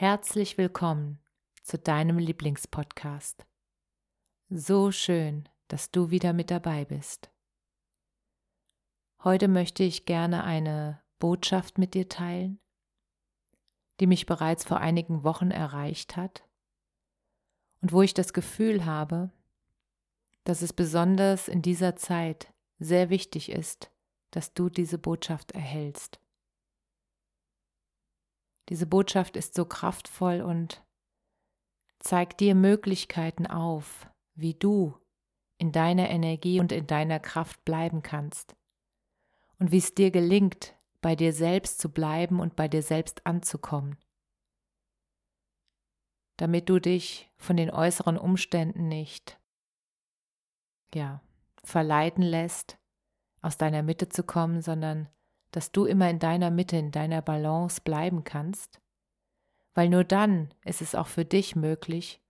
Herzlich willkommen zu deinem Lieblingspodcast. So schön, dass du wieder mit dabei bist. Heute möchte ich gerne eine Botschaft mit dir teilen, die mich bereits vor einigen Wochen erreicht hat und wo ich das Gefühl habe, dass es besonders in dieser Zeit sehr wichtig ist, dass du diese Botschaft erhältst. Diese Botschaft ist so kraftvoll und zeigt dir Möglichkeiten auf, wie du in deiner Energie und in deiner Kraft bleiben kannst. Und wie es dir gelingt, bei dir selbst zu bleiben und bei dir selbst anzukommen, damit du dich von den äußeren Umständen nicht ja, verleiten lässt, aus deiner Mitte zu kommen, sondern dass du immer in deiner Mitte, in deiner Balance bleiben kannst, weil nur dann ist es auch für dich möglich,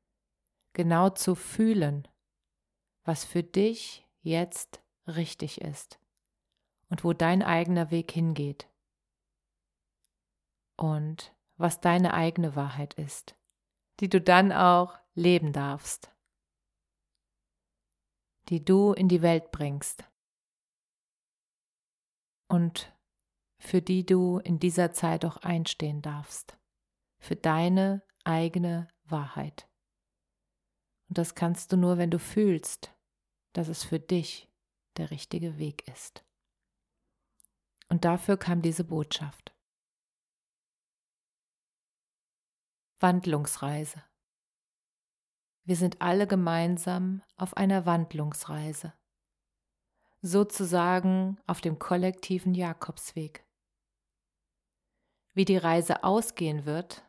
genau zu fühlen, was für dich jetzt richtig ist und wo dein eigener Weg hingeht und was deine eigene Wahrheit ist, die du dann auch leben darfst, die du in die Welt bringst. Und für die du in dieser Zeit auch einstehen darfst, für deine eigene Wahrheit. Und das kannst du nur, wenn du fühlst, dass es für dich der richtige Weg ist. Und dafür kam diese Botschaft. Wandlungsreise. Wir sind alle gemeinsam auf einer Wandlungsreise, sozusagen auf dem kollektiven Jakobsweg. Wie die Reise ausgehen wird,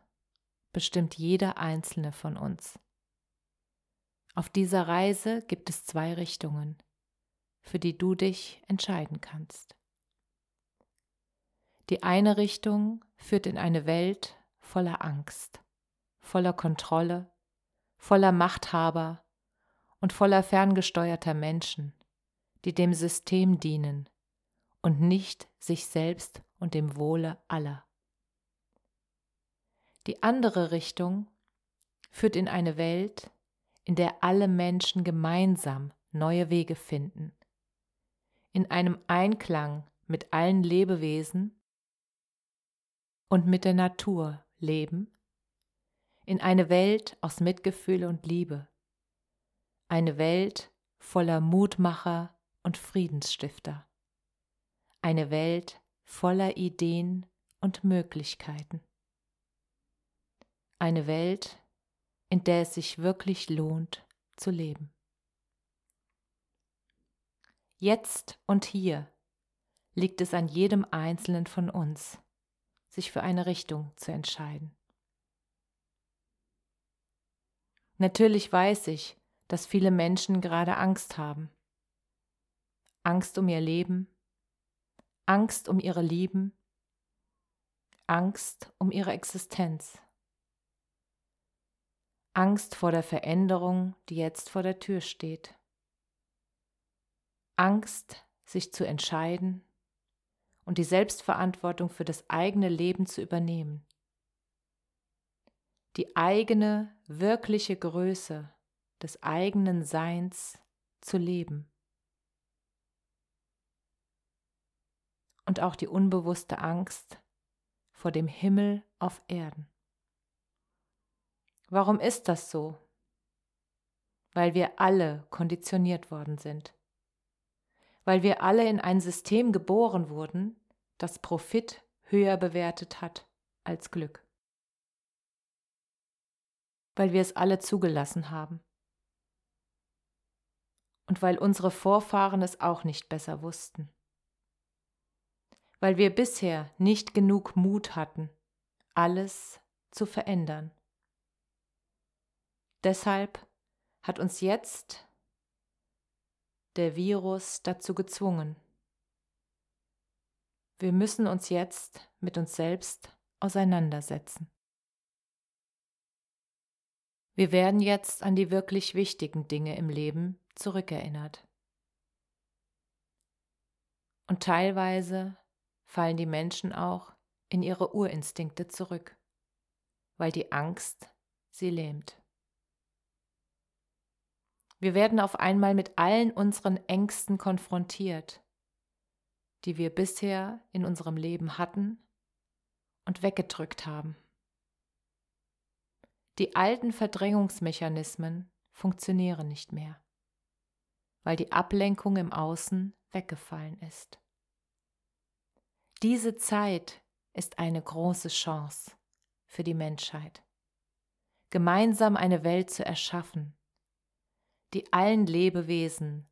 bestimmt jeder einzelne von uns. Auf dieser Reise gibt es zwei Richtungen, für die du dich entscheiden kannst. Die eine Richtung führt in eine Welt voller Angst, voller Kontrolle, voller Machthaber und voller ferngesteuerter Menschen, die dem System dienen und nicht sich selbst und dem Wohle aller. Die andere Richtung führt in eine Welt, in der alle Menschen gemeinsam neue Wege finden, in einem Einklang mit allen Lebewesen und mit der Natur leben, in eine Welt aus Mitgefühl und Liebe, eine Welt voller Mutmacher und Friedensstifter, eine Welt voller Ideen und Möglichkeiten. Eine Welt, in der es sich wirklich lohnt zu leben. Jetzt und hier liegt es an jedem Einzelnen von uns, sich für eine Richtung zu entscheiden. Natürlich weiß ich, dass viele Menschen gerade Angst haben. Angst um ihr Leben, Angst um ihre Lieben, Angst um ihre Existenz. Angst vor der Veränderung, die jetzt vor der Tür steht. Angst, sich zu entscheiden und die Selbstverantwortung für das eigene Leben zu übernehmen. Die eigene, wirkliche Größe des eigenen Seins zu leben. Und auch die unbewusste Angst vor dem Himmel auf Erden. Warum ist das so? Weil wir alle konditioniert worden sind. Weil wir alle in ein System geboren wurden, das Profit höher bewertet hat als Glück. weil wir es alle zugelassen haben. Und weil unsere Vorfahren es auch nicht besser wussten. Weil wir bisher nicht genug Mut hatten, alles zu verändern. Deshalb hat uns jetzt der Virus dazu gezwungen. Wir müssen uns jetzt mit uns selbst auseinandersetzen. Wir werden jetzt an die wirklich wichtigen Dinge im Leben zurückerinnert. Und teilweise fallen die Menschen auch in ihre Urinstinkte zurück, weil die Angst sie lähmt. Wir werden auf einmal mit allen unseren Ängsten konfrontiert, die wir bisher in unserem Leben hatten und weggedrückt haben. Die alten Verdrängungsmechanismen funktionieren nicht mehr, weil die Ablenkung im Außen weggefallen ist. Diese Zeit ist eine große Chance für die Menschheit, gemeinsam eine Welt zu erschaffen, die allen Lebewesen,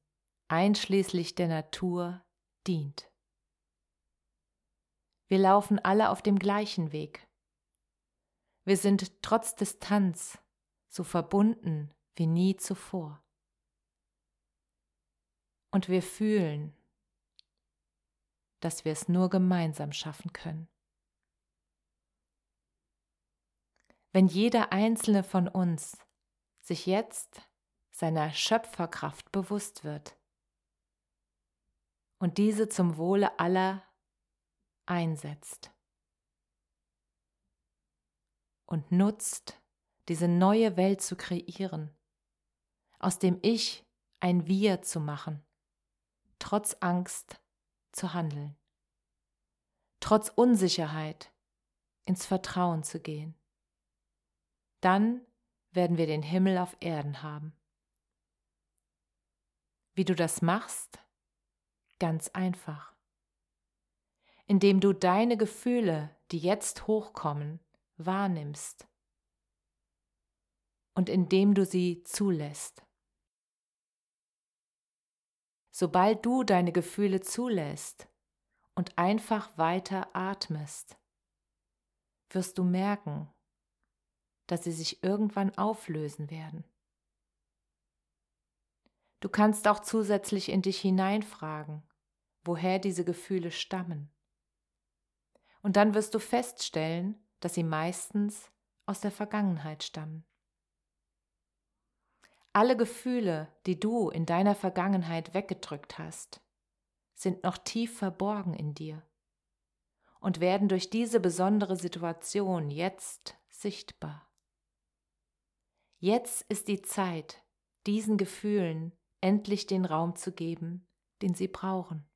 einschließlich der Natur, dient. Wir laufen alle auf dem gleichen Weg. Wir sind trotz Distanz so verbunden wie nie zuvor. Und wir fühlen, dass wir es nur gemeinsam schaffen können. Wenn jeder einzelne von uns sich jetzt seiner Schöpferkraft bewusst wird und diese zum Wohle aller einsetzt und nutzt, diese neue Welt zu kreieren, aus dem Ich ein Wir zu machen, trotz Angst zu handeln, trotz Unsicherheit ins Vertrauen zu gehen. Dann werden wir den Himmel auf Erden haben. Wie du das machst? Ganz einfach. Indem du deine Gefühle, die jetzt hochkommen, wahrnimmst und indem du sie zulässt. Sobald du deine Gefühle zulässt und einfach weiter atmest, wirst du merken, dass sie sich irgendwann auflösen werden. Du kannst auch zusätzlich in dich hineinfragen, woher diese Gefühle stammen. Und dann wirst du feststellen, dass sie meistens aus der Vergangenheit stammen. Alle Gefühle, die du in deiner Vergangenheit weggedrückt hast, sind noch tief verborgen in dir und werden durch diese besondere Situation jetzt sichtbar. Jetzt ist die Zeit, diesen Gefühlen endlich den Raum zu geben, den sie brauchen.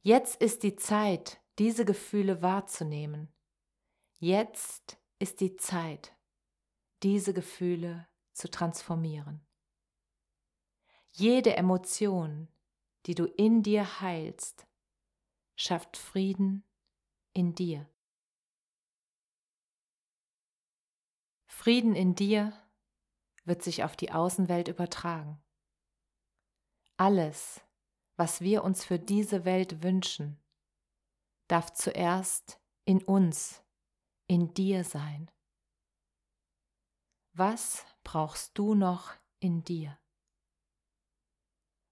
Jetzt ist die Zeit, diese Gefühle wahrzunehmen. Jetzt ist die Zeit, diese Gefühle zu transformieren. Jede Emotion, die du in dir heilst, schafft Frieden in dir. Frieden in dir wird sich auf die Außenwelt übertragen. Alles, was wir uns für diese Welt wünschen, darf zuerst in uns, in dir sein. Was brauchst du noch in dir?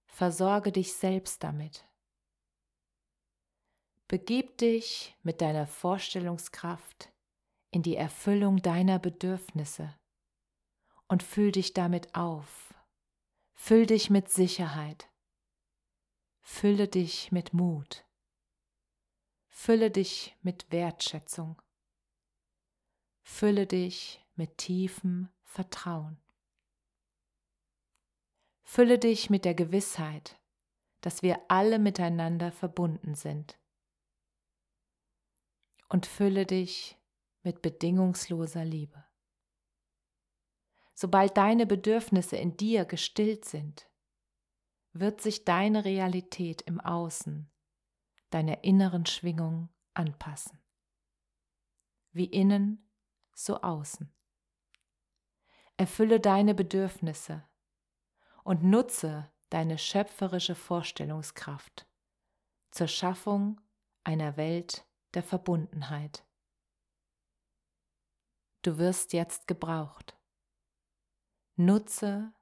Versorge dich selbst damit. Begib dich mit deiner Vorstellungskraft in die Erfüllung deiner Bedürfnisse und füll dich damit auf. Füll dich mit Sicherheit. Fülle dich mit Mut. Fülle dich mit Wertschätzung. Fülle dich mit tiefem Vertrauen. Fülle dich mit der Gewissheit, dass wir alle miteinander verbunden sind. Und fülle dich mit bedingungsloser Liebe. Sobald deine Bedürfnisse in dir gestillt sind, wird sich deine Realität im Außen, deiner inneren Schwingung anpassen. Wie innen, so außen. Erfülle deine Bedürfnisse und nutze deine schöpferische Vorstellungskraft zur Schaffung einer Welt der Verbundenheit. Du wirst jetzt gebraucht. Nutze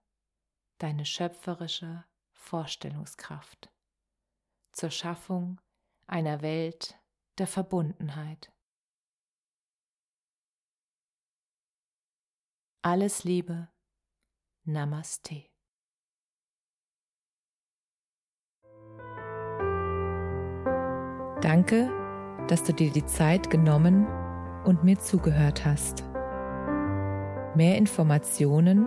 deine schöpferische Vorstellungskraft zur Schaffung einer Welt der Verbundenheit. Alles Liebe. Namaste. Danke, dass du dir die Zeit genommen und mir zugehört hast. Mehr Informationen